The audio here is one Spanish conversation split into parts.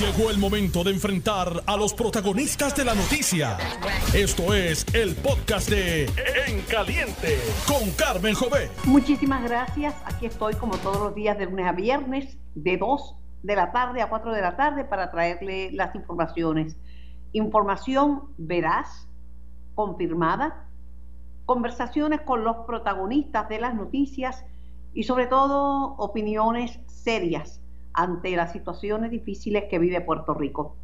Llegó el momento de enfrentar a los protagonistas de la noticia. Esto es el podcast de En Caliente con Carmen Jové. Muchísimas gracias. Aquí estoy como todos los días de lunes a viernes, de 2 de la tarde a 4 de la tarde para traerle las informaciones. Información veraz, confirmada, conversaciones con los protagonistas de las noticias y sobre todo opiniones serias ante las situaciones difíciles que vive Puerto Rico.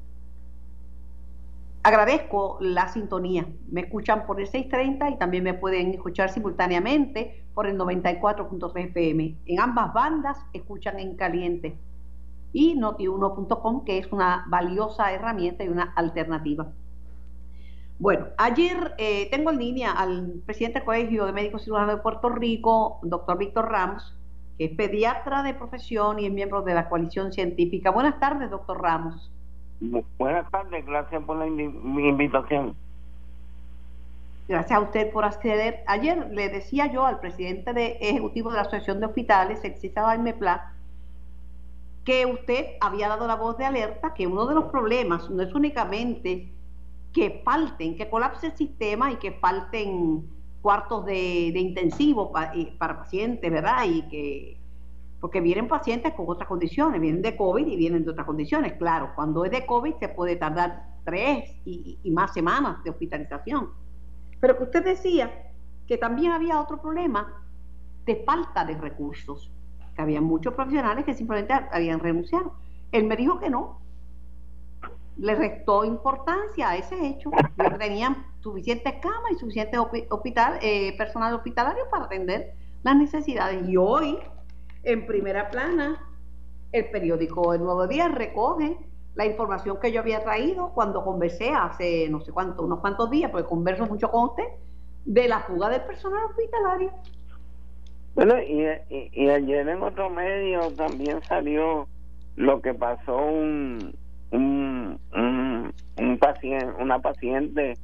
Agradezco la sintonía. Me escuchan por el 630 y también me pueden escuchar simultáneamente por el 94.3 FM. En ambas bandas escuchan en caliente. Y notiuno.com, que es una valiosa herramienta y una alternativa. Bueno, ayer eh, tengo en línea al presidente del Colegio de Médicos Cirujanos de Puerto Rico, doctor Víctor Ramos, que es pediatra de profesión y es miembro de la coalición científica. Buenas tardes, doctor Ramos. Buenas tardes, gracias por la invitación. Gracias a usted por acceder. Ayer le decía yo al presidente de ejecutivo de la Asociación de Hospitales, el CISA MEPLA, que usted había dado la voz de alerta que uno de los problemas no es únicamente que falten, que colapse el sistema y que falten cuartos de, intensivo para pacientes, ¿verdad? Y que, porque vienen pacientes con otras condiciones, vienen de COVID y vienen de otras condiciones. Claro, cuando es de COVID se puede tardar tres y, más semanas de hospitalización. Pero que usted decía que también había otro problema de falta de recursos, que había muchos profesionales que simplemente habían renunciado. Él me dijo que no, le restó importancia a ese hecho. tenían suficientes camas y suficiente eh, personal hospitalario para atender las necesidades. Y hoy, en primera plana, el periódico El Nuevo Día recoge la información que yo había traído cuando conversé hace no sé cuánto, unos cuantos días, porque converso mucho con usted, de la fuga del personal hospitalario. Bueno, y, y ayer en otro medio también salió lo que pasó un, un, un, paciente, una paciente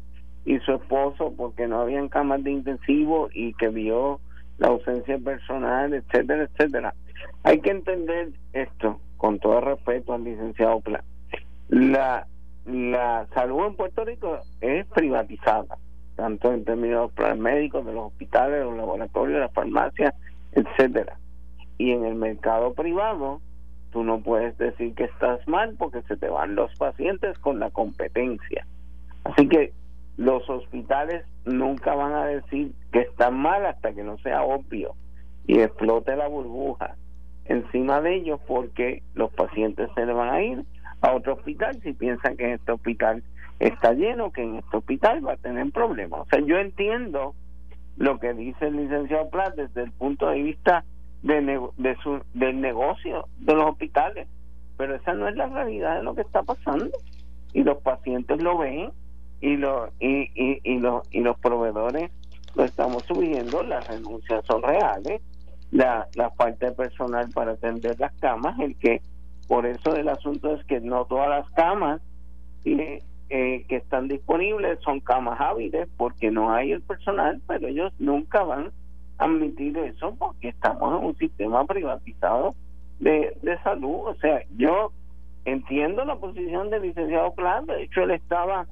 y su esposo porque no habían camas de intensivo y que vio la ausencia personal, etcétera, etcétera. Hay que entender esto con todo respeto al licenciado Plan. La, la salud en Puerto Rico es privatizada, tanto en términos médicos, de los hospitales, de los laboratorios, de las farmacias, etcétera. Y en el mercado privado Tú no puedes decir que estás mal porque se te van los pacientes con la competencia. Así que los hospitales nunca van a decir que están mal hasta que no sea obvio y explote la burbuja encima de ellos porque los pacientes se le van a ir a otro hospital si piensan que en este hospital está lleno, que en este hospital va a tener problemas. O sea, yo entiendo lo que dice el licenciado Plat desde el punto de vista de, su, del negocio de los hospitales. Pero esa no es la realidad de lo que está pasando. Y los pacientes lo ven y, lo, y, y, y, los, y los proveedores lo estamos subiendo, las renuncias son reales, la, la falta de personal para atender las camas, el que por eso el asunto es que no todas las camas eh, que están disponibles son camas hábiles porque no hay el personal, pero ellos nunca van admitir eso porque estamos en un sistema privatizado de, de salud. O sea, yo entiendo la posición del licenciado Plan, de hecho él estaba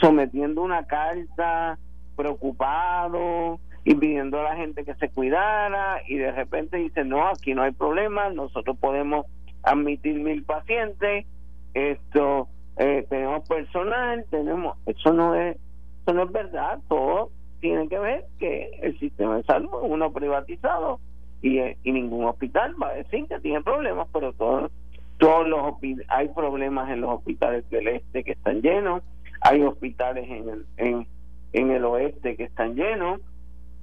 sometiendo una carta preocupado y pidiendo a la gente que se cuidara y de repente dice, no, aquí no hay problema, nosotros podemos admitir mil pacientes, esto eh, tenemos personal, tenemos, eso no es, eso no es verdad, todo tienen que ver que el sistema de salud es uno privatizado y, y ningún hospital va a decir que tiene problemas, pero todos todos los hay problemas en los hospitales del este que están llenos, hay hospitales en el en, en el oeste que están llenos,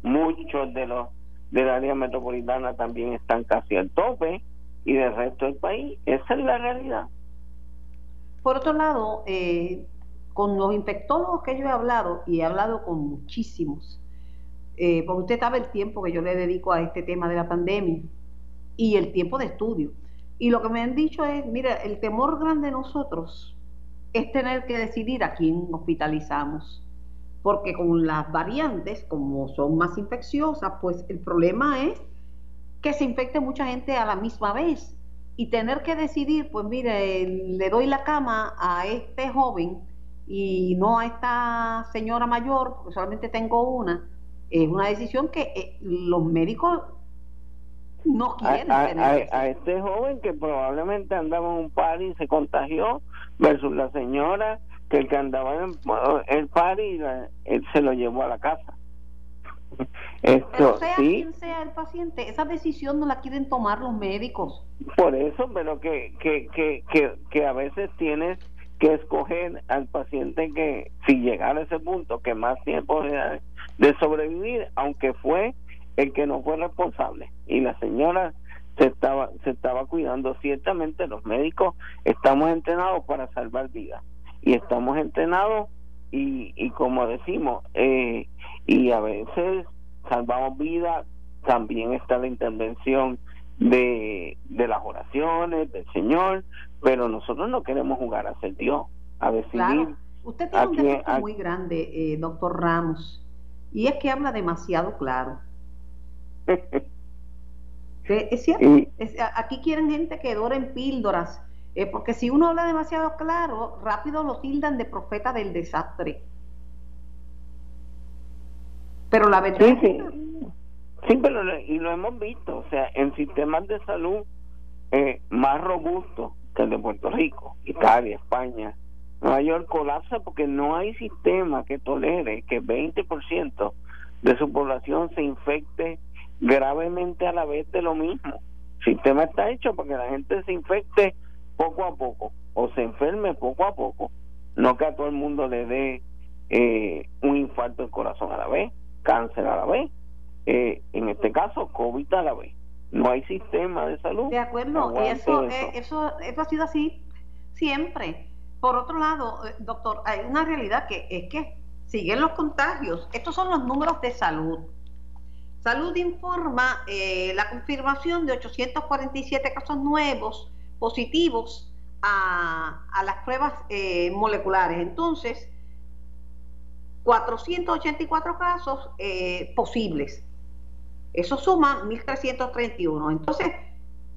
muchos de los del área metropolitana también están casi al tope y del resto del país, esa es la realidad. Por otro lado, eh, con los infectólogos que yo he hablado, y he hablado con muchísimos, eh, porque usted sabe el tiempo que yo le dedico a este tema de la pandemia y el tiempo de estudio. Y lo que me han dicho es, mira, el temor grande de nosotros es tener que decidir a quién hospitalizamos. Porque con las variantes, como son más infecciosas, pues el problema es que se infecte mucha gente a la misma vez. y tener que decidir, pues mire, le doy la cama a este joven y no a esta señora mayor, porque solamente tengo una, es una decisión que eh, los médicos no quieren a, tener. A, este joven que probablemente andaba en un party y se contagió, versus la señora que el que andaba en el party él se lo llevó a la casa. Esto, pero sea quien sea el paciente, esa decisión no la quieren tomar los médicos. Por eso, pero que, que, que, que, que a veces tienes que escoger al paciente que, si llegara a ese punto, que más tiempo de sobrevivir, aunque fue el que no fue responsable. Y la señora se estaba, se estaba cuidando. Ciertamente los médicos estamos entrenados para salvar vidas. Y estamos entrenados y, y como decimos, eh, y a veces salvamos vidas, también está la intervención de, de las oraciones del Señor, pero nosotros no queremos jugar a ser Dios, a decidir. Usted tiene un defecto muy grande, eh, doctor Ramos, y es que habla demasiado claro. es cierto, aquí quieren gente que en píldoras, eh, porque si uno habla demasiado claro, rápido lo tildan de profeta del desastre. Pero la verdad sí, sí. pero y lo hemos visto, o sea, en sistemas de salud eh, más robustos que el de Puerto Rico, Italia, España, Nueva York colapsa porque no hay sistema que tolere que 20% de su población se infecte gravemente a la vez de lo mismo. El sistema está hecho para que la gente se infecte poco a poco o se enferme poco a poco, no que a todo el mundo le dé eh, un infarto del corazón a la vez cáncer a la vez, eh, en este caso COVID a la vez. No hay sistema de salud. De acuerdo, y eso, eh, eso. eso, ha sido así siempre. Por otro lado, eh, doctor, hay una realidad que es que siguen los contagios. Estos son los números de salud. Salud informa la confirmación de 847 casos nuevos positivos a, las pruebas moleculares. Entonces, 484 casos eh, posibles. Eso suma 1.331. Entonces,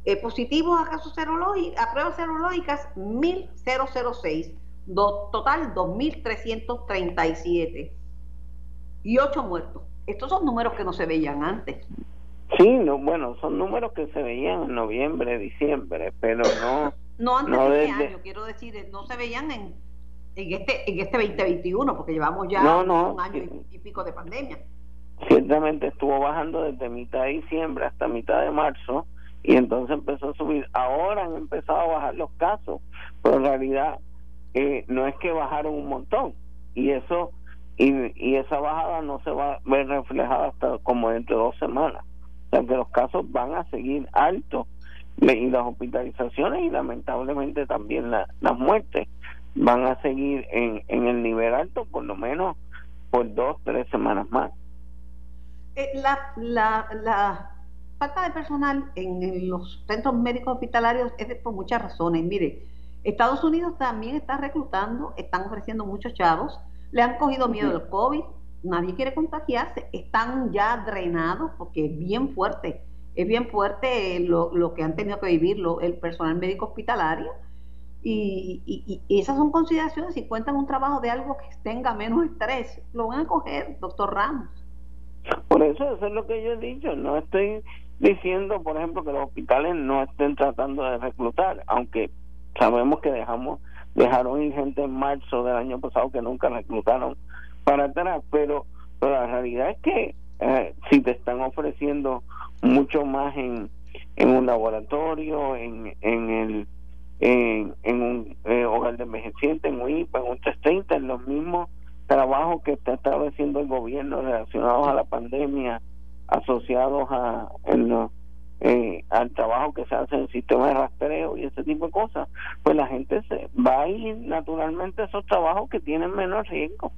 eh, positivos a casos a pruebas serológicas, 1.006. total, 2.337. Y 8 muertos. Estos son números que no se veían antes. Sí, no, bueno, son números que se veían en noviembre, diciembre, pero no... No antes de este año, quiero decir, no se veían en en este, en este 2021, porque llevamos ya un año y, pico de pandemia. Ciertamente estuvo bajando desde mitad de diciembre hasta mitad de marzo y entonces empezó a subir. Ahora han empezado a bajar los casos, pero en realidad eh, no es que bajaron un montón y eso y, y esa bajada no se va a ver reflejada hasta como dentro de dos semanas. O sea que los casos van a seguir altos y las hospitalizaciones y lamentablemente también las muertes van a seguir en, en el nivel alto por lo menos por dos, tres semanas más. Eh, la, la, la, falta de personal en, los centros médicos hospitalarios es por muchas razones. Mire, Estados Unidos también está reclutando, están ofreciendo muchos chavos, le han cogido miedo al COVID, nadie quiere contagiarse, están ya drenados porque es bien fuerte, es bien fuerte lo, lo que han tenido que vivir el personal médico hospitalario y, esas son consideraciones si cuentan un trabajo de algo que tenga menos estrés. Lo van a coger, doctor Ramos. Por eso, eso es lo que yo he dicho. No estoy diciendo, por ejemplo, que los hospitales no estén tratando de reclutar, aunque sabemos que dejamos dejaron ir gente en marzo del año pasado que nunca reclutaron para atrás, pero, la realidad es que eh, si te están ofreciendo mucho más en, en un laboratorio, en, en el en, en un eh, hogar de envejecientes, en un IPA, en un 330, en los mismos trabajos que está estableciendo el gobierno relacionados a la pandemia, asociados a eh, al trabajo que se hace en sistema de rastreo y ese tipo de cosas, pues la gente se va a ir naturalmente a esos trabajos que tienen menos riesgo.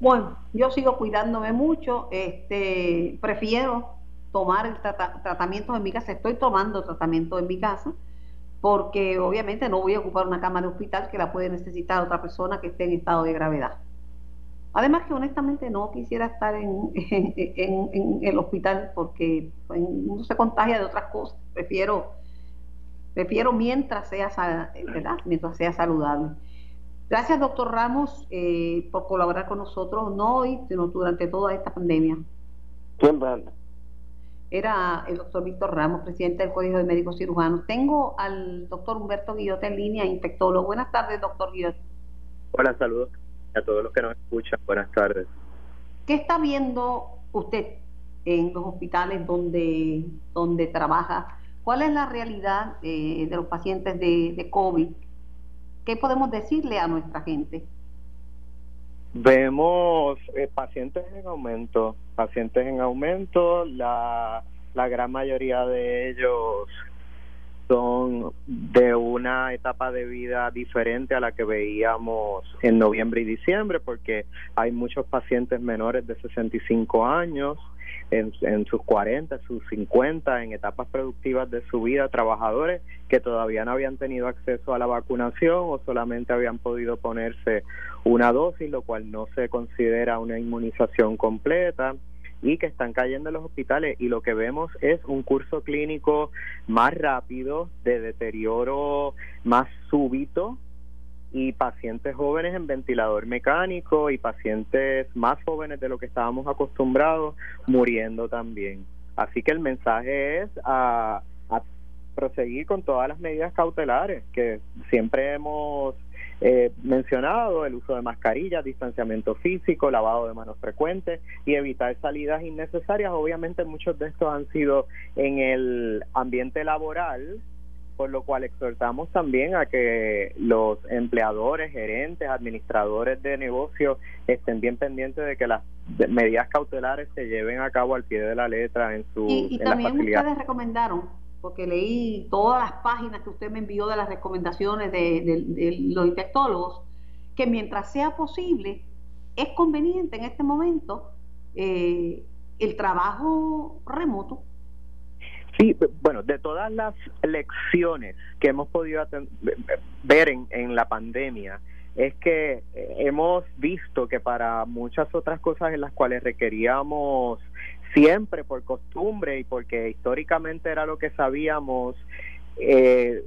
Bueno, yo sigo cuidándome mucho, este, prefiero tomar el tratamiento en mi casa, estoy tomando tratamiento en mi casa, porque obviamente no voy a ocupar una cama de hospital que la puede necesitar otra persona que esté en estado de gravedad. Además que honestamente no quisiera estar en, en, el hospital porque uno se contagia de otras cosas. Prefiero, prefiero mientras sea, ¿verdad? mientras sea saludable. Gracias, doctor Ramos, eh, por colaborar con nosotros, no hoy, sino durante toda esta pandemia. ¿Quién manda? Era el doctor Víctor Ramos, presidente del Código de Médicos Cirujanos. Tengo al doctor Humberto Guillote en línea, infectólogo. Buenas tardes, doctor Guillote. Hola, saludos a todos los que nos escuchan. Buenas tardes. ¿Qué está viendo usted en los hospitales donde, donde trabaja? ¿Cuál es la realidad eh, de los pacientes de, de COVID? ¿Qué podemos decirle a nuestra gente? Vemos eh, pacientes en aumento, pacientes en aumento, la, la gran mayoría de ellos son de una etapa de vida diferente a la que veíamos en noviembre y diciembre, porque hay muchos pacientes menores de 65 años, en, en sus 40, sus 50, en etapas productivas de su vida, trabajadores que todavía no habían tenido acceso a la vacunación o solamente habían podido ponerse una dosis, lo cual no se considera una inmunización completa y que están cayendo en los hospitales y lo que vemos es un curso clínico más rápido, de deterioro más súbito y pacientes jóvenes en ventilador mecánico y pacientes más jóvenes de lo que estábamos acostumbrados muriendo también. Así que el mensaje es a, a proseguir con todas las medidas cautelares que siempre hemos eh, mencionado, el uso de mascarillas, distanciamiento físico, lavado de manos frecuente y evitar salidas innecesarias. Obviamente muchos de estos han sido en el ambiente laboral, por lo cual exhortamos también a que los empleadores, gerentes, administradores de negocios estén bien pendientes de que las medidas cautelares se lleven a cabo al pie de la letra en su y, y también ustedes recomendaron porque leí todas las páginas que usted me envió de las recomendaciones de, los infectólogos, que mientras sea posible, es conveniente en este momento eh, el trabajo remoto. Sí, bueno, de todas las lecciones que hemos podido ver en, en la pandemia, es que eh, hemos visto que para muchas otras cosas en las cuales requeríamos siempre por costumbre y porque históricamente era lo que sabíamos, eh,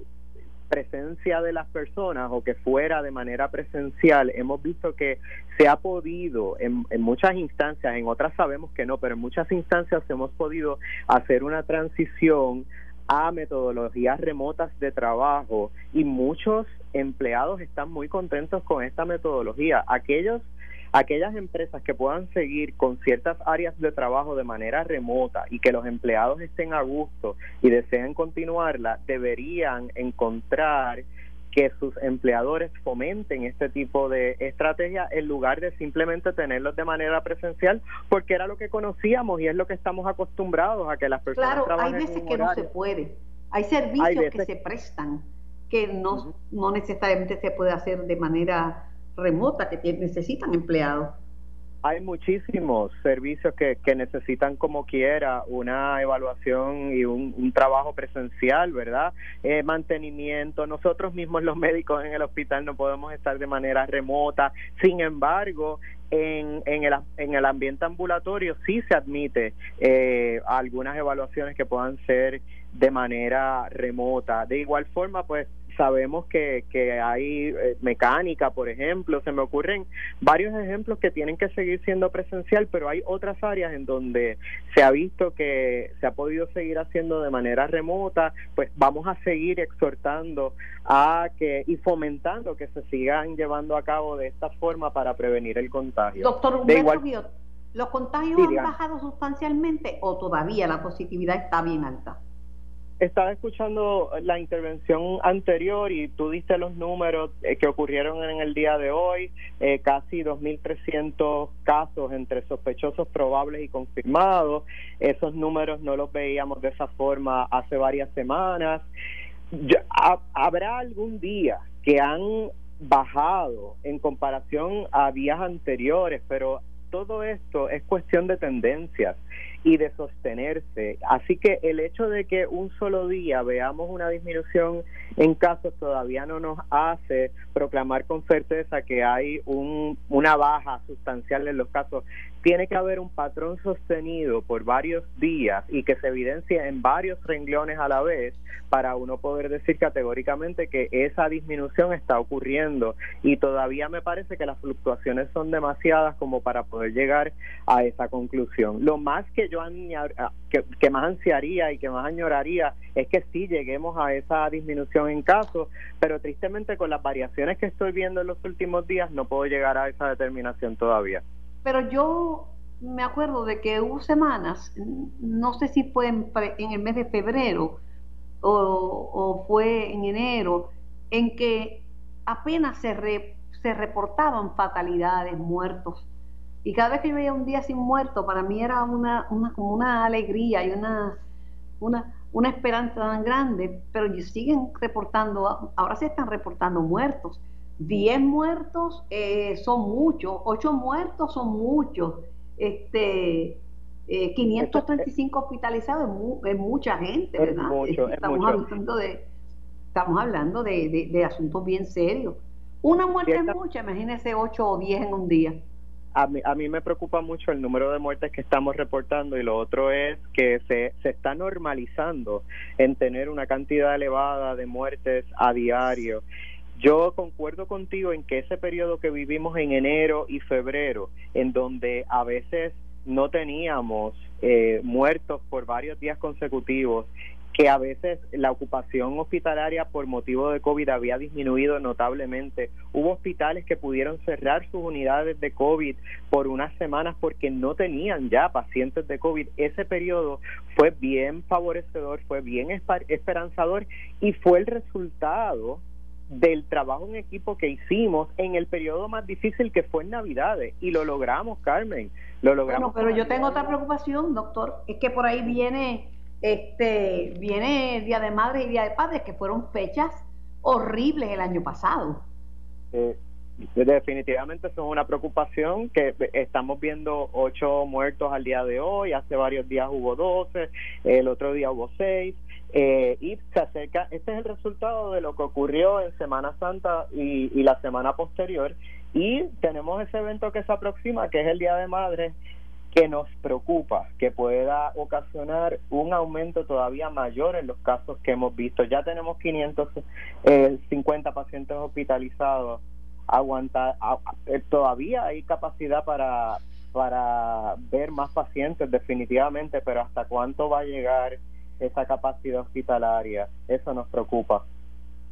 presencia de las personas o que fuera de manera presencial, hemos visto que se ha podido en, en, muchas instancias, en otras sabemos que no, pero en muchas instancias hemos podido hacer una transición a metodologías remotas de trabajo y muchos empleados están muy contentos con esta metodología. Aquellos aquellas empresas que puedan seguir con ciertas áreas de trabajo de manera remota y que los empleados estén a gusto y deseen continuarla, deberían encontrar que sus empleadores fomenten este tipo de estrategia en lugar de simplemente tenerlos de manera presencial, porque era lo que conocíamos y es lo que estamos acostumbrados a que las personas Claro, hay veces que no se puede. Hay servicios que se prestan que no, no necesariamente se puede hacer de manera remota que necesitan empleados. Hay muchísimos servicios que, que necesitan como quiera una evaluación y un, trabajo presencial, ¿verdad? Eh, mantenimiento. Nosotros mismos los médicos en el hospital no podemos estar de manera remota. Sin embargo, en, en, el, en el ambiente ambulatorio sí se admite eh, algunas evaluaciones que puedan ser de manera remota. De igual forma, pues sabemos que, que hay eh, mecánica, por ejemplo, se me ocurren varios ejemplos que tienen que seguir siendo presencial, pero hay otras áreas en donde se ha visto que se ha podido seguir haciendo de manera remota, pues vamos a seguir exhortando a que y fomentando que se sigan llevando a cabo de esta forma para prevenir el contagio. Doctor Humberto, ¿los contagios han bajado sustancialmente o todavía la positividad está bien alta? Estaba escuchando la intervención anterior y tú diste los números eh, que ocurrieron en el día de hoy, eh, casi 2.300 casos entre sospechosos probables y confirmados. Esos números no los veíamos de esa forma hace varias semanas. ¿Habrá algún día que han bajado en comparación a días anteriores, pero todo esto es cuestión de tendencias y de sostenerse. Así que el hecho de que un solo día veamos una disminución en casos todavía no nos hace proclamar con certeza que hay un, una baja sustancial en los casos. Tiene que haber un patrón sostenido por varios días y que se evidencie en varios renglones a la vez para uno poder decir categóricamente que esa disminución está ocurriendo y todavía me parece que las fluctuaciones son demasiadas como para poder llegar a esa conclusión. Lo más que yo que, que más ansiaría y que más añoraría es que sí lleguemos a esa disminución en casos, pero tristemente con las variaciones que estoy viendo en los últimos días no puedo llegar a esa determinación todavía. Pero yo me acuerdo de que hubo semanas, no sé si fue en, el mes de febrero o, fue en enero, en que apenas se, se reportaban fatalidades, muertos y cada vez que yo veía un día sin muerto, para mí era una, una, como una alegría y una, una, una esperanza tan grande, pero siguen reportando, ahora se están reportando muertos. Diez muertos eh, son muchos, ocho muertos son muchos, este, 535 eh, hospitalizados es, mucha gente, ¿verdad? estamos, Hablando de, estamos hablando de, de, asuntos bien serios. Una muerte es mucha, imagínese ocho o diez en un día a mí, a mí me preocupa mucho el número de muertes que estamos reportando y lo otro es que se, se está normalizando en tener una cantidad elevada de muertes a diario. Yo concuerdo contigo en que ese periodo que vivimos en enero y febrero, en donde a veces no teníamos eh, muertos por varios días consecutivos que a veces la ocupación hospitalaria por motivo de COVID había disminuido notablemente. Hubo hospitales que pudieron cerrar sus unidades de COVID por unas semanas porque no tenían ya pacientes de COVID. Ese periodo fue bien favorecedor, fue bien esperanzador y fue el resultado del trabajo en equipo que hicimos en el periodo más difícil que fue en Navidades y lo logramos, Carmen. Lo logramos. Bueno, pero yo tengo otra preocupación, doctor, es que por ahí viene este, viene Día de Madre y Día de Padres, que fueron fechas horribles el año pasado. Eh, definitivamente son una preocupación que estamos viendo ocho muertos al día de hoy, hace varios días hubo doce, el otro día hubo seis. Eh, y se acerca, este es el resultado de lo que ocurrió en Semana Santa y, la semana posterior y tenemos ese evento que se aproxima, que es el Día de Madre, que nos preocupa, que pueda ocasionar un aumento todavía mayor en los casos que hemos visto. Ya tenemos 550 eh, pacientes hospitalizados. Aguantar, todavía hay capacidad para, para ver más pacientes definitivamente, pero hasta cuánto va a llegar esa capacidad hospitalaria, eso nos preocupa.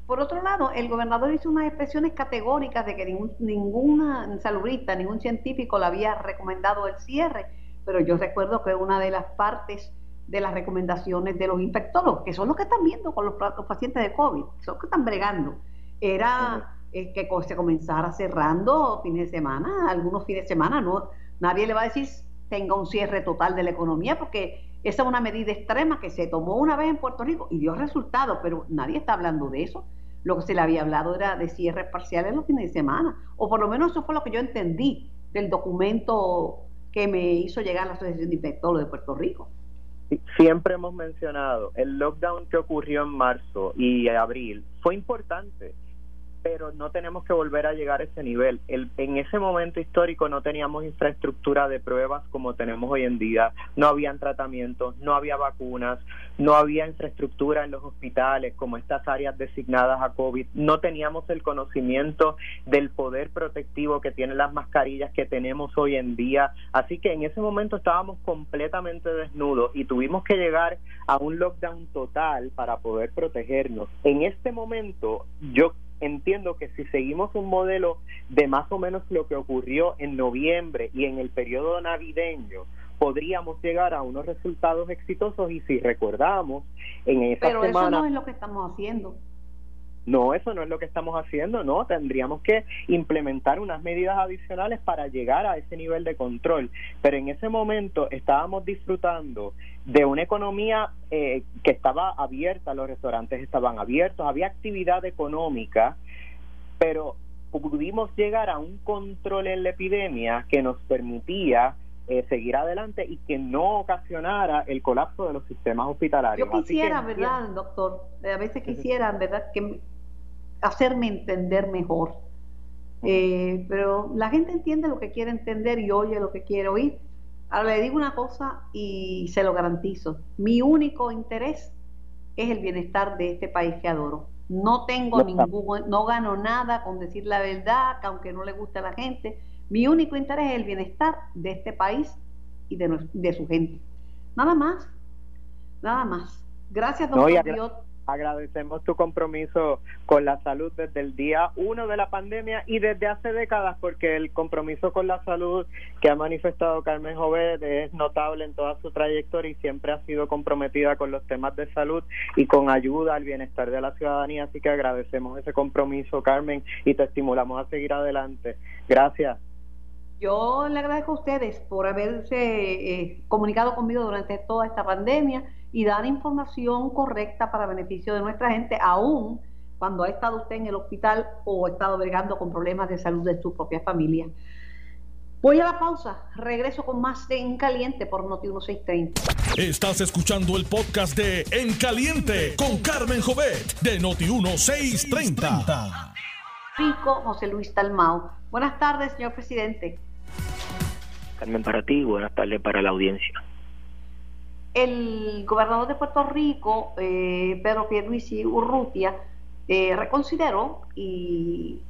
Por otro lado, el gobernador hizo unas expresiones categóricas de que ningún, ninguna salubrista, ningún científico le había recomendado el cierre, pero yo recuerdo que una de las partes de las recomendaciones de los infectólogos, que son los que están viendo con los, pacientes de COVID, son los que están bregando, era eh, que se comenzara cerrando fines de semana, algunos fines de semana, no, nadie le va a decir tenga un cierre total de la economía, porque esa es una medida extrema que se tomó una vez en Puerto Rico y dio resultados, pero nadie está hablando de eso. Lo que se le había hablado era de cierres parciales los fines de semana, o por lo menos eso fue lo que yo entendí del documento que me hizo llegar la Asociación de Infectólogos de Puerto Rico. Siempre hemos mencionado, el lockdown que ocurrió en marzo y abril fue importante pero no tenemos que volver a llegar a ese nivel. El, en ese momento histórico no teníamos infraestructura de pruebas como tenemos hoy en día, no habían tratamientos, no había vacunas, no había infraestructura en los hospitales como estas áreas designadas a COVID, no teníamos el conocimiento del poder protectivo que tienen las mascarillas que tenemos hoy en día, así que en ese momento estábamos completamente desnudos y tuvimos que llegar a un lockdown total para poder protegernos. En este momento yo entiendo que si seguimos un modelo de más o menos lo que ocurrió en noviembre y en el periodo navideño, podríamos llegar a unos resultados exitosos y si recordamos en esa Pero eso no es lo que estamos haciendo. No, eso no es lo que estamos haciendo, no, tendríamos que implementar unas medidas adicionales para llegar a ese nivel de control. Pero en ese momento estábamos disfrutando de una economía eh, que estaba abierta, los restaurantes estaban abiertos, había actividad económica, pero pudimos llegar a un control en la epidemia que nos permitía eh, seguir adelante y que no ocasionara el colapso de los sistemas hospitalarios. Yo quisiera, ¿verdad, doctor? A veces quisiera, ¿verdad?, que hacerme entender mejor. Eh, pero la gente entiende lo que quiere entender y oye lo que quiere oír. Ahora le digo una cosa y se lo garantizo. Mi único interés es el bienestar de este país que adoro. No tengo ningún, no gano nada con decir la verdad, que aunque no le guste a la gente. Mi único interés es el bienestar de este país y de, de su gente. Nada más, nada más. Gracias, doctor Agradecemos tu compromiso con la salud desde el día uno de la pandemia y desde hace décadas, porque el compromiso con la salud que ha manifestado Carmen Jovet es notable en toda su trayectoria y siempre ha sido comprometida con los temas de salud y con ayuda al bienestar de la ciudadanía. Así que agradecemos ese compromiso, Carmen, y te estimulamos a seguir adelante. Gracias. Yo le agradezco a ustedes por haberse eh, comunicado conmigo durante toda esta pandemia y dar información correcta para beneficio de nuestra gente, aún cuando ha estado usted en el hospital o ha estado bregando con problemas de salud de su propia familia. Voy a la pausa, regreso con más de En Caliente por Noti 1630. Estás escuchando el podcast de En Caliente con Carmen Jovet de Noti 1630. Rico José Luis Talmao. Buenas tardes, señor presidente. Carmen, para ti, buenas tardes para la audiencia el gobernador de Puerto Rico, eh, Pedro Pierluisi Urrutia, eh, reconsideró y,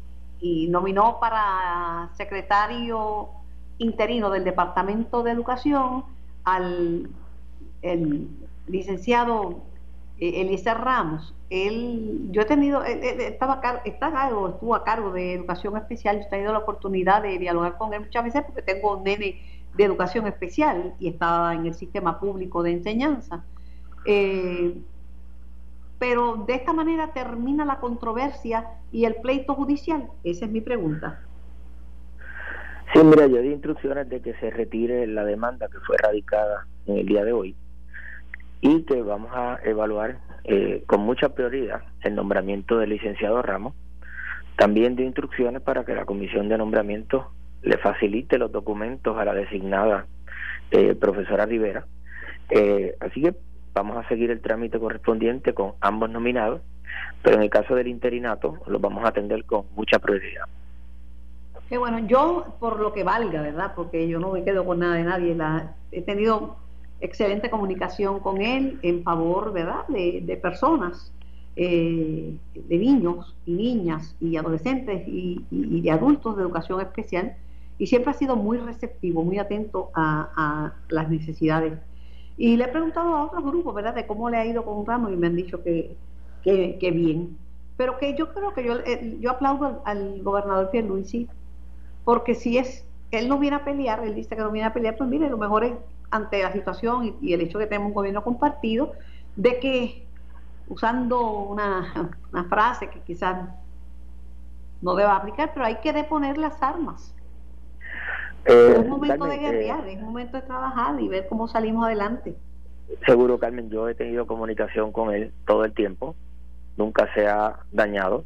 nominó para secretario interino del Departamento de Educación al el licenciado eh, Eliezer Ramos. Él, yo he tenido, estaba está a cargo, estuvo a cargo de educación especial, yo he tenido la oportunidad de dialogar con él muchas veces porque tengo un nene de educación especial y estaba en el sistema público de enseñanza. Eh, pero de esta manera termina la controversia y el pleito judicial. Esa es mi pregunta. Sí, mira, yo di instrucciones de que se retire la demanda que fue radicada en el día de hoy y que vamos a evaluar eh, con mucha prioridad el nombramiento del licenciado Ramos. También di instrucciones para que la comisión de nombramiento le facilite los documentos a la designada eh, profesora Rivera. Eh, así que vamos a seguir el trámite correspondiente con ambos nominados, pero en el caso del interinato los vamos a atender con mucha prioridad. Qué bueno, yo por lo que valga, ¿verdad? Porque yo no me quedo con nada de nadie, la, he tenido excelente comunicación con él en favor, ¿verdad?, de, personas, eh, de niños y niñas y adolescentes y de adultos de educación especial y siempre ha sido muy receptivo, muy atento a, las necesidades. Y le he preguntado a otros grupos, ¿verdad?, de cómo le ha ido con Ramos y me han dicho que, que, bien. Pero que yo creo que yo, eh, yo aplaudo al, gobernador Pierluisi, porque si es, él no viene a pelear, él dice que no viene a pelear, pues mire, lo mejor es ante la situación y, el hecho que tenemos un gobierno compartido, de que usando una, una frase que quizás no deba aplicar, pero hay que deponer las armas es un momento de guerrear, es un momento de trabajar y ver cómo salimos adelante. Seguro, Carmen, yo he tenido comunicación con él todo el tiempo, nunca se ha dañado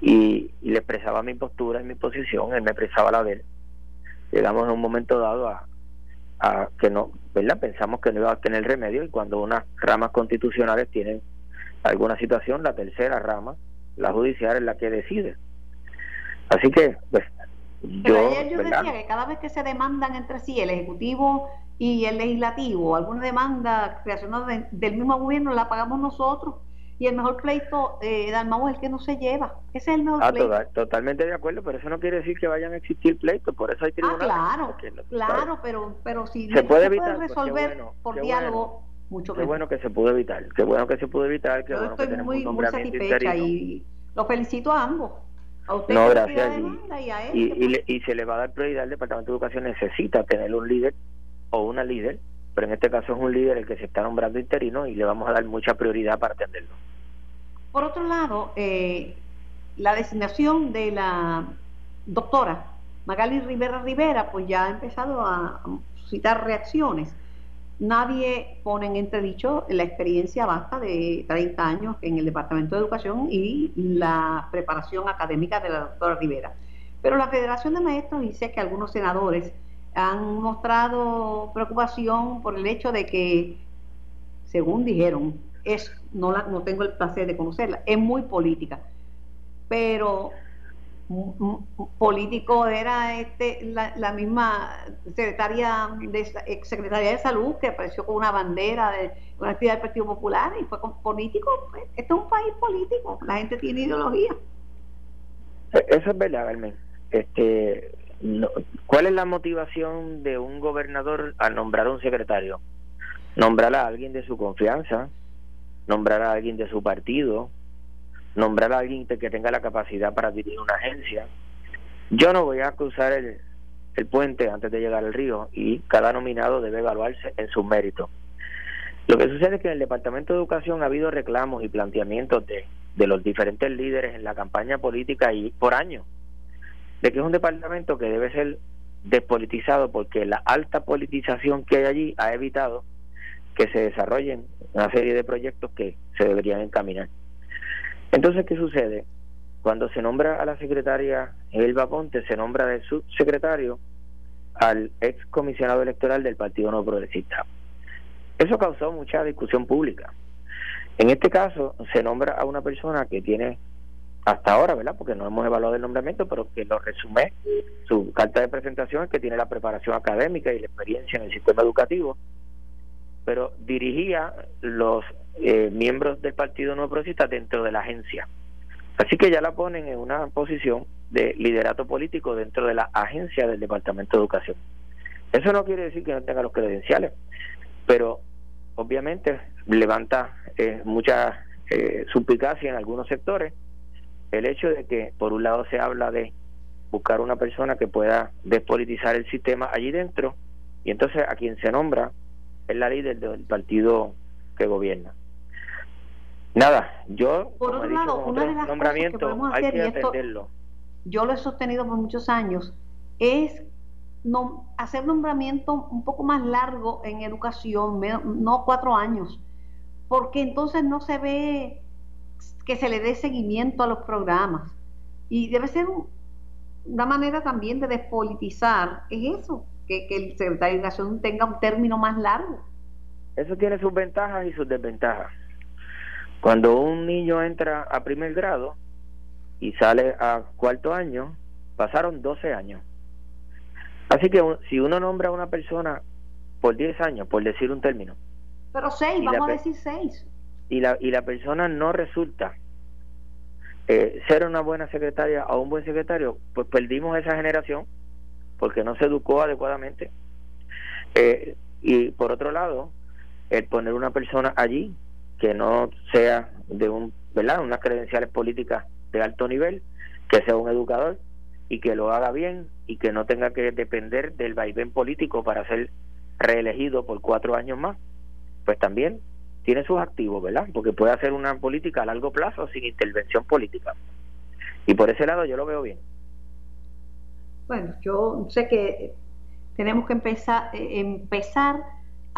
y, le expresaba mi postura y mi posición, él me expresaba la de él. Llegamos en un momento dado a, a que no, ¿verdad? Pensamos que no iba a tener remedio y cuando unas ramas constitucionales tienen alguna situación, la tercera rama, la judicial, es la que decide. Así que, pues, pero ayer yo decía que cada vez que se demandan entre sí el Ejecutivo y el Legislativo, alguna demanda creacional del mismo gobierno la pagamos nosotros y el mejor pleito eh, Dalmau es el que no se lleva. Ese es el mejor ah, pleito. totalmente de acuerdo, pero eso no quiere decir que vayan a existir pleitos, por eso hay ah, tribunales. Ah, claro, claro, pero, pero si se puede, evitar, pues, resolver por diálogo, mucho mejor. Qué bueno que se pudo evitar, qué bueno que se pudo evitar, qué bueno estoy que muy, muy satisfecha y lo felicito a ambos no, gracias. Y, se le va a dar prioridad al Departamento de Educación. Necesita tener un líder o una líder, pero en este caso es un líder el que se está nombrando interino y le vamos a dar mucha prioridad para atenderlo. Por otro lado, eh, la designación de la doctora Magali Rivera Rivera, pues ya ha empezado a suscitar reacciones. Nadie pone en entredicho la experiencia vasta de 30 años en el Departamento de Educación y la preparación académica de la doctora Rivera. Pero la Federación de Maestros dice que algunos senadores han mostrado preocupación por el hecho de que, según dijeron, es no la, no tengo el placer de conocerla, es muy política, pero político era este la, misma secretaria de ex secretaria de salud que apareció con una bandera de una actividad del Partido Popular y fue con político pues, esto es un país político la gente tiene ideología e, eso es verdad Carmen este ¿cuál es la motivación de un gobernador al nombrar a un secretario? nombrar a alguien de su confianza nombrar a alguien de su partido nombrar a alguien que tenga la capacidad para dirigir una agencia. Yo no voy a cruzar el, puente antes de llegar al río y cada nominado debe evaluarse en sus méritos. Lo que sucede es que en el Departamento de Educación ha habido reclamos y planteamientos de, de los diferentes líderes en la campaña política y por años, de que es un departamento que debe ser despolitizado porque la alta politización que hay allí ha evitado que se desarrollen una serie de proyectos que se deberían encaminar. Entonces, ¿qué sucede? Cuando se nombra a la secretaria Elba Ponte, se nombra de subsecretario al ex comisionado electoral del Partido No Progresista. Eso causó mucha discusión pública. En este caso, se nombra a una persona que tiene, hasta ahora, ¿verdad? Porque no hemos evaluado el nombramiento, pero que lo resume su carta de presentación es que tiene la preparación académica y la experiencia en el sistema educativo, pero dirigía los eh, miembros del Partido Nuevo Progresista dentro de la agencia. Así que ya la ponen en una posición de liderato político dentro de la agencia del Departamento de Educación. Eso no quiere decir que no tenga los credenciales, pero obviamente levanta eh, mucha eh, suplicacia en algunos sectores el hecho de que por un lado se habla de buscar una persona que pueda despolitizar el sistema allí dentro y entonces a quien se nombra es la líder del partido que gobierna. Nada, yo, por otro lado, una de las cosas que podemos hacer, y esto, yo lo he sostenido por muchos años, es no, hacer nombramiento un poco más largo en educación, no cuatro años, porque entonces no se ve que se le dé seguimiento a los programas. Y debe ser una manera también de despolitizar, es eso, que, que el secretario de Educación tenga un término más largo. Eso tiene sus ventajas y sus desventajas. Cuando un niño entra a primer grado y sale a cuarto año, pasaron 12 años. Así que si uno nombra a una persona por 10 años, por decir un término. Pero 6, vamos a decir 6. Y la, y la persona no resulta eh, ser una buena secretaria o un buen secretario, pues perdimos esa generación porque no se educó adecuadamente. Eh, y por otro lado, el poner una persona allí que no sea de un, ¿verdad? unas credenciales políticas de alto nivel, que sea un educador y que lo haga bien y que no tenga que depender del vaivén político para ser reelegido por cuatro años más, pues también tiene sus activos, ¿verdad? Porque puede hacer una política a largo plazo sin intervención política. Y por ese lado yo lo veo bien. Bueno, yo sé que tenemos que empezar, eh, empezar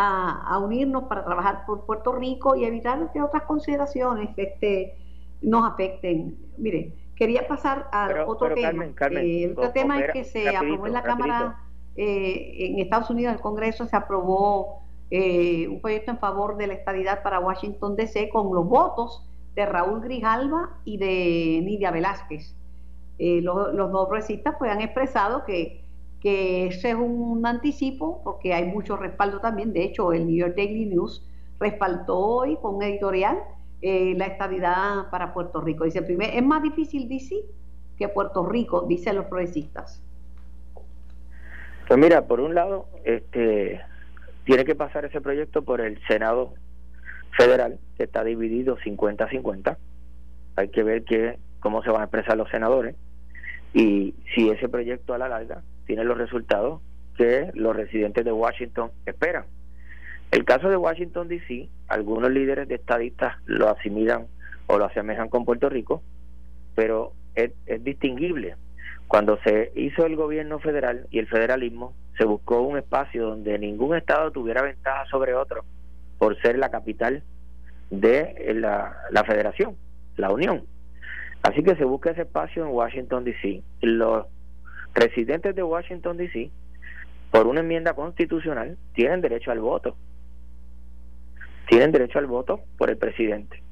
a, unirnos para trabajar por Puerto Rico y evitar que otras consideraciones este, nos afecten. Mire, quería pasar a otro tema. Eh, el otro tema es que se aprobó en la Cámara, eh, en Estados Unidos, en el Congreso, se aprobó eh, un proyecto en favor de la estabilidad para Washington DC con los votos de Raúl Grijalva y de Nidia Velázquez. los, los dos progresistas pues, han expresado que que ese es un anticipo porque hay mucho respaldo también. De hecho, el New York Daily News respaldó hoy con un editorial eh, la estabilidad para Puerto Rico. Dice, primero, es más difícil DC que Puerto Rico, dicen los progresistas. Pues mira, por un lado, este tiene que pasar ese proyecto por el Senado federal, que está dividido 50-50. Hay que ver que, cómo se van a expresar los senadores y si ese proyecto a la larga tiene los resultados que los residentes de Washington esperan. El caso de Washington, D.C., algunos líderes de estadistas lo asimilan o lo asemejan con Puerto Rico, pero es, distinguible, Cuando se hizo el gobierno federal y el federalismo, se buscó un espacio donde ningún estado tuviera ventaja sobre otro por ser la capital de la, la federación, la unión. Así que se busca ese espacio en Washington, D.C. Los residentes de Washington, D.C., por una enmienda constitucional, tienen derecho al voto. Tienen derecho al voto por el presidente.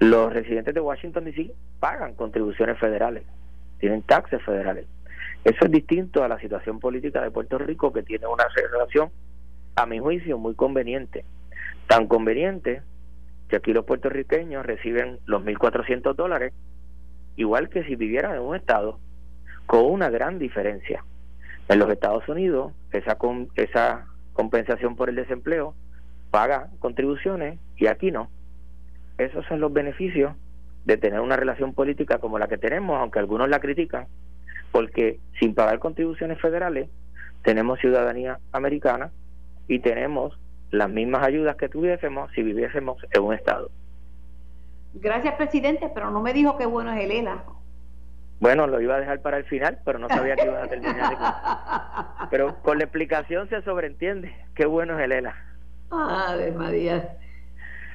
Los residentes de Washington, D.C. pagan contribuciones federales, tienen taxes federales. Eso es distinto a la situación política de Puerto Rico, que tiene una relación, a mi juicio, muy conveniente. Tan conveniente que aquí los puertorriqueños reciben los 1.400 dólares, igual que si vivieran en un estado, con una gran diferencia. En los Estados Unidos, esa, con, esa compensación por el desempleo paga contribuciones y aquí no. Esos son los beneficios de tener una relación política como la que tenemos, aunque algunos la critican, porque sin pagar contribuciones federales tenemos ciudadanía americana y tenemos las mismas ayudas que tuviésemos si viviésemos en un estado. Gracias, presidente, pero no me dijo qué bueno es el ELA. Bueno, lo iba a dejar para el final, pero no sabía que ibas a terminar. Pero con la explicación se sobreentiende. Qué bueno es el ELA. Ave María.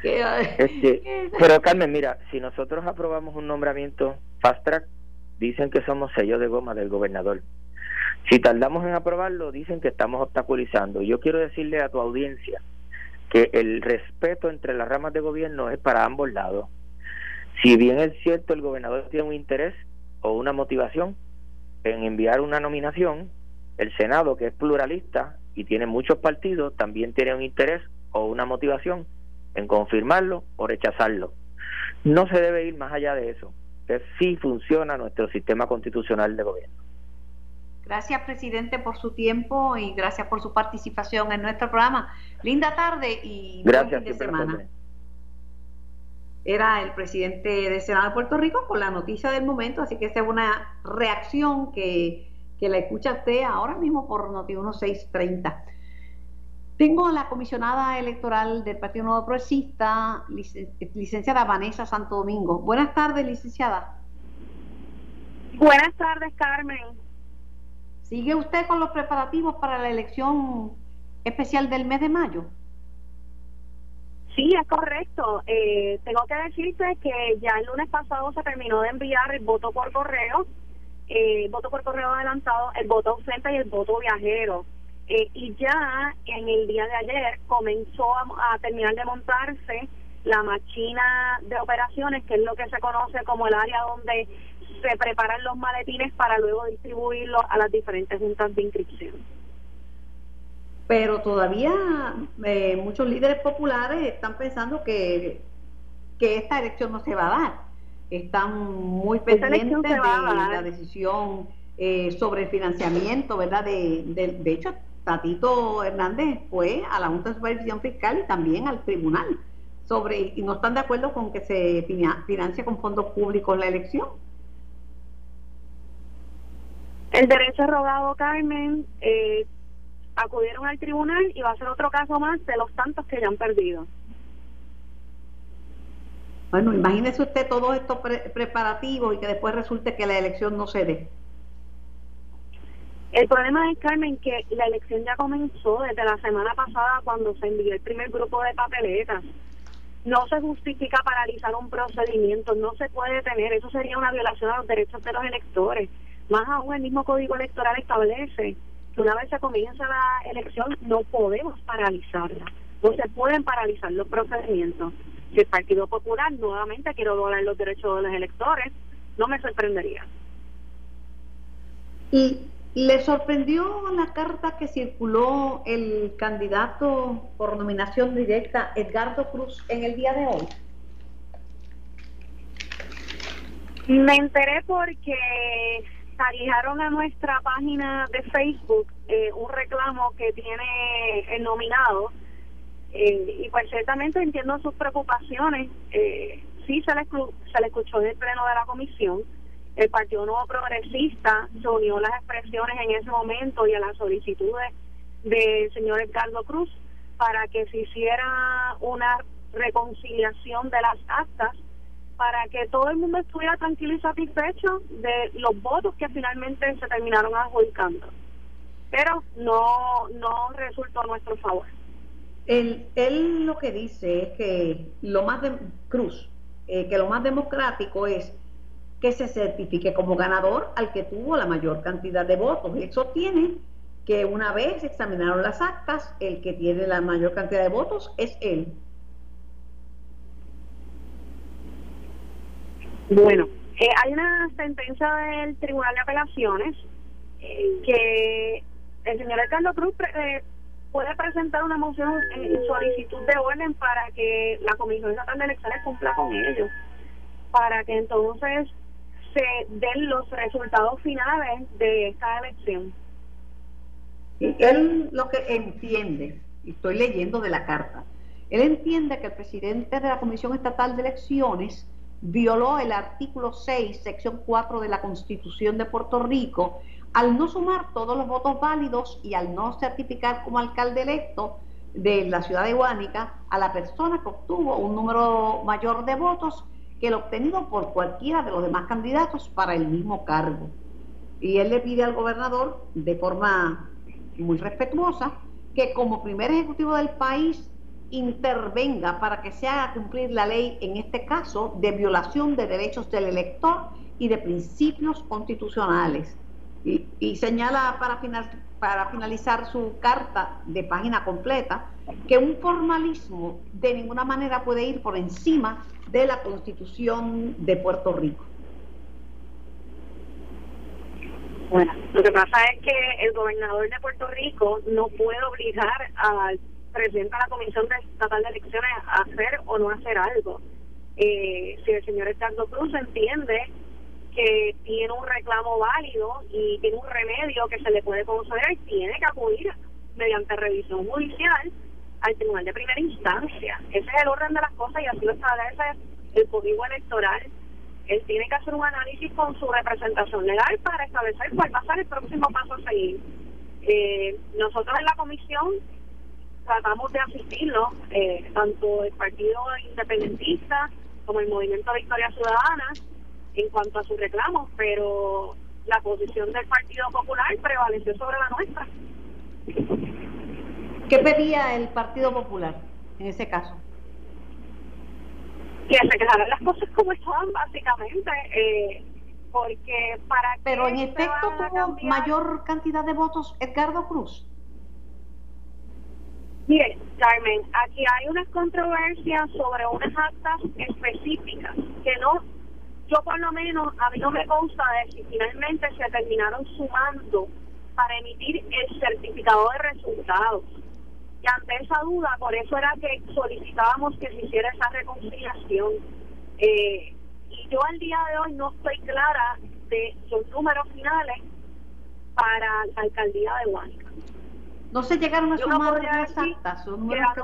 Este, pero Carmen, mira, si nosotros aprobamos un nombramiento fast track, dicen que somos sellos de goma del gobernador. Si tardamos en aprobarlo, dicen que estamos obstaculizando. Yo quiero decirle a tu audiencia que el respeto entre las ramas de gobierno es para ambos lados. Si bien es cierto el gobernador tiene un interés o una motivación en enviar una nominación, el Senado, que es pluralista y tiene muchos partidos, también tiene un interés o una motivación en confirmarlo o rechazarlo. No se debe ir más allá de eso, que sí funciona nuestro sistema constitucional de gobierno. Gracias, presidente, por su tiempo y gracias por su participación en nuestro programa. Linda tarde y gracias, buen fin de semana. Era el presidente del Senado de Puerto Rico con la noticia del momento, así que esa es una reacción que, que la escucha usted ahora mismo por Noti 1630. Tengo a la comisionada electoral del Partido Nuevo Progresista, licenciada Vanessa Santo Domingo. Buenas tardes, licenciada. Buenas tardes, Carmen. ¿Sigue usted con los preparativos para la elección especial del mes de mayo? Sí, es correcto. Eh, tengo que decirte que ya el lunes pasado se terminó de enviar el voto por correo, eh, voto por correo adelantado, el voto ausente y el voto viajero. Eh, y ya en el día de ayer comenzó a, a terminar de montarse la máquina de operaciones, que es lo que se conoce como el área donde se preparan los maletines para luego distribuirlos a las diferentes juntas de inscripción. Pero todavía eh, muchos líderes populares están pensando que, que esta elección no se va a dar. Están muy pendientes de la decisión eh, sobre el financiamiento, ¿verdad? De, de, hecho, Tatito Hernández fue a la Junta de Supervisión Fiscal y también al tribunal sobre y no están de acuerdo con que se financie con fondos públicos la elección. El derecho rogado, Carmen, eh, acudieron al tribunal y va a ser otro caso más de los tantos que ya han perdido. Bueno, imagínese usted todos estos preparativos y que después resulte que la elección no se dé. El problema es, Carmen, que la elección ya comenzó desde la semana pasada cuando se envió el primer grupo de papeletas. No se justifica paralizar un procedimiento, no se puede tener, eso sería una violación a los derechos de los electores. Más aún, el mismo Código Electoral establece una vez se comienza la elección no podemos paralizarla, no se pueden paralizar los procedimientos. Si el Partido Popular nuevamente quiere violar los derechos de los electores, no me sorprendería. ¿Y le sorprendió la carta que circuló el candidato por nominación directa, Edgardo Cruz, en el día de hoy? Me enteré porque salijaron a nuestra página de Facebook eh, un reclamo que tiene el nominado eh, y pues ciertamente entiendo sus preocupaciones. Eh, sí se le, se le escuchó en el pleno de la comisión. El Partido Nuevo Progresista se unió a las expresiones en ese momento y a las solicitudes del señor Edgardo Cruz para que se hiciera una reconciliación de las actas para que todo el mundo estuviera tranquilo y satisfecho de los votos que finalmente se terminaron adjudicando. Pero no, no resultó a nuestro favor. Él, él lo que dice es que lo más de Cruz, eh, que lo más democrático es que se certifique como ganador al que tuvo la mayor cantidad de votos. Y eso tiene que una vez examinaron las actas, el que tiene la mayor cantidad de votos es él. Bueno, eh, hay una sentencia del Tribunal de Apelaciones eh, que el señor Carlos Cruz eh, puede presentar una moción en solicitud de orden para que la Comisión Estatal de Elecciones cumpla con ello, para que entonces se den los resultados finales de esta elección. Él lo que entiende, y estoy leyendo de la carta, él entiende que el presidente de la Comisión Estatal de Elecciones violó el artículo 6, sección 4 de la Constitución de Puerto Rico, al no sumar todos los votos válidos y al no certificar como alcalde electo de la ciudad de Guánica a la persona que obtuvo un número mayor de votos que el obtenido por cualquiera de los demás candidatos para el mismo cargo. Y él le pide al gobernador, de forma muy respetuosa, que como primer ejecutivo del país intervenga para que se haga cumplir la ley, en este caso, de violación de derechos del elector y de principios constitucionales. Y, señala para, para finalizar su carta de página completa que un formalismo de ninguna manera puede ir por encima de la constitución de Puerto Rico. Bueno, lo que pasa es que el gobernador de Puerto Rico no puede obligar al presidente de la Comisión Estatal de Elecciones a hacer o no hacer algo. Eh, si el señor Ricardo Cruz entiende que tiene un reclamo válido y tiene un remedio que se le puede conceder, tiene que acudir mediante revisión judicial al tribunal de primera instancia. Ese es el orden de las cosas y así lo establece el código electoral. Él tiene que hacer un análisis con su representación legal para establecer cuál va a ser el próximo paso a seguir. Eh, nosotros en la comisión tratamos de asistirlo, eh, tanto el Partido Independentista como el Movimiento Victoria Ciudadana, en cuanto a sus reclamos, pero la posición del Partido Popular prevaleció sobre la nuestra. ¿Qué pedía el Partido Popular en ese caso? Que se quedaran las cosas como estaban, básicamente. Eh, porque para Pero en efecto tuvo mayor cantidad de votos Edgardo Cruz. Bien, Carmen, aquí hay unas controversias sobre unas actas específicas que no, yo por lo menos, a mí no me consta de si finalmente se terminaron sumando para emitir el certificado de resultados. Y ante esa duda, por eso era que solicitábamos que se hiciera esa reconciliación. Eh, y yo al día de hoy no estoy clara de los números finales para la alcaldía de Huánica. No se llegaron a sumar las actas, son números que.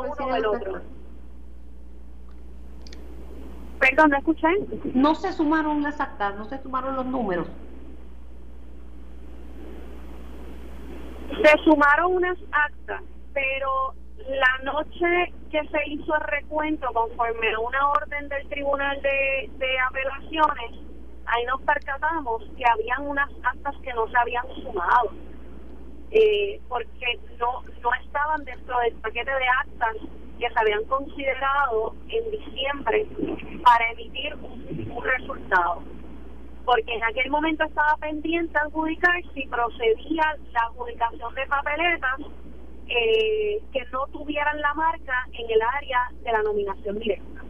Perdón, ¿no escuché? No se sumaron las actas, no se sumaron los números. Se sumaron unas actas, pero la noche que se hizo el recuento conforme a una orden del Tribunal de, de Apelaciones, ahí nos percatamos que habían unas actas que no se habían sumado eh, porque no, no estaban dentro del paquete de actas que se habían considerado en diciembre para emitir un, resultado. Porque en aquel momento estaba pendiente adjudicar si procedía la adjudicación de papeletas eh, que no tuvieran la marca en el área de la nominación directa.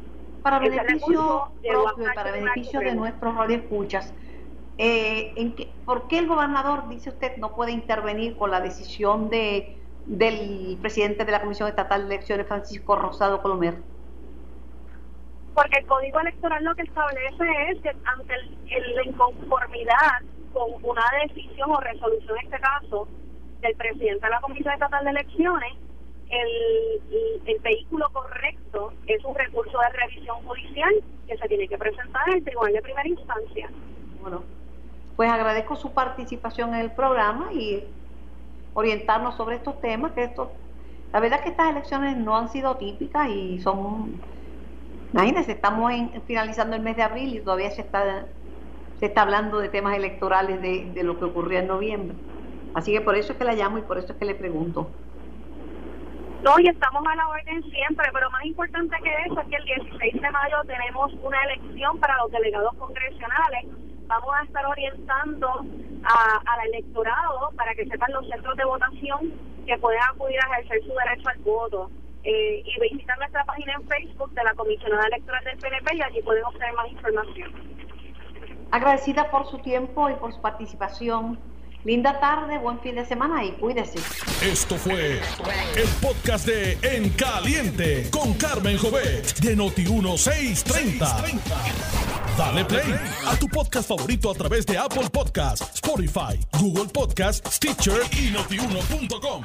Para beneficio propio, para beneficio de nuestros radioescuchas, eh, ¿en ¿Por qué el gobernador, dice usted, no puede intervenir con la decisión de del presidente de la Comisión Estatal de Elecciones, Francisco Rosado Colomer? Porque el Código Electoral lo que establece es que ante la inconformidad con una decisión o resolución, en este caso, del presidente de la Comisión Estatal de Elecciones, el, el, vehículo correcto es un recurso de revisión judicial que se tiene que presentar en el Tribunal de Primera Instancia. Bueno, pues agradezco su participación en el programa y orientarnos sobre estos temas, que esto, la verdad que estas elecciones no han sido típicas y son Imagínense, estamos en, finalizando el mes de abril y todavía se está, se está hablando de temas electorales de, de lo que ocurrió en noviembre. Así que por eso es que la llamo y por eso es que le pregunto. No, y estamos a la orden siempre, pero más importante que eso es que el 16 de mayo tenemos una elección para los delegados congresionales. Vamos a estar orientando a, al electorado para que sepan los centros de votación que pueden acudir a ejercer su derecho al voto. Eh, y visitar nuestra página en Facebook de la Comisionada Electoral del PNP y allí pueden obtener más información. Agradecida por su tiempo y por su participación. Linda tarde, buen fin de semana y cuídese. Esto fue el podcast de En Caliente con Carmen Jovet de Noti1630. Dale play a tu podcast favorito a través de Apple Podcasts, Spotify, Google Podcasts, Stitcher y notiuno.com.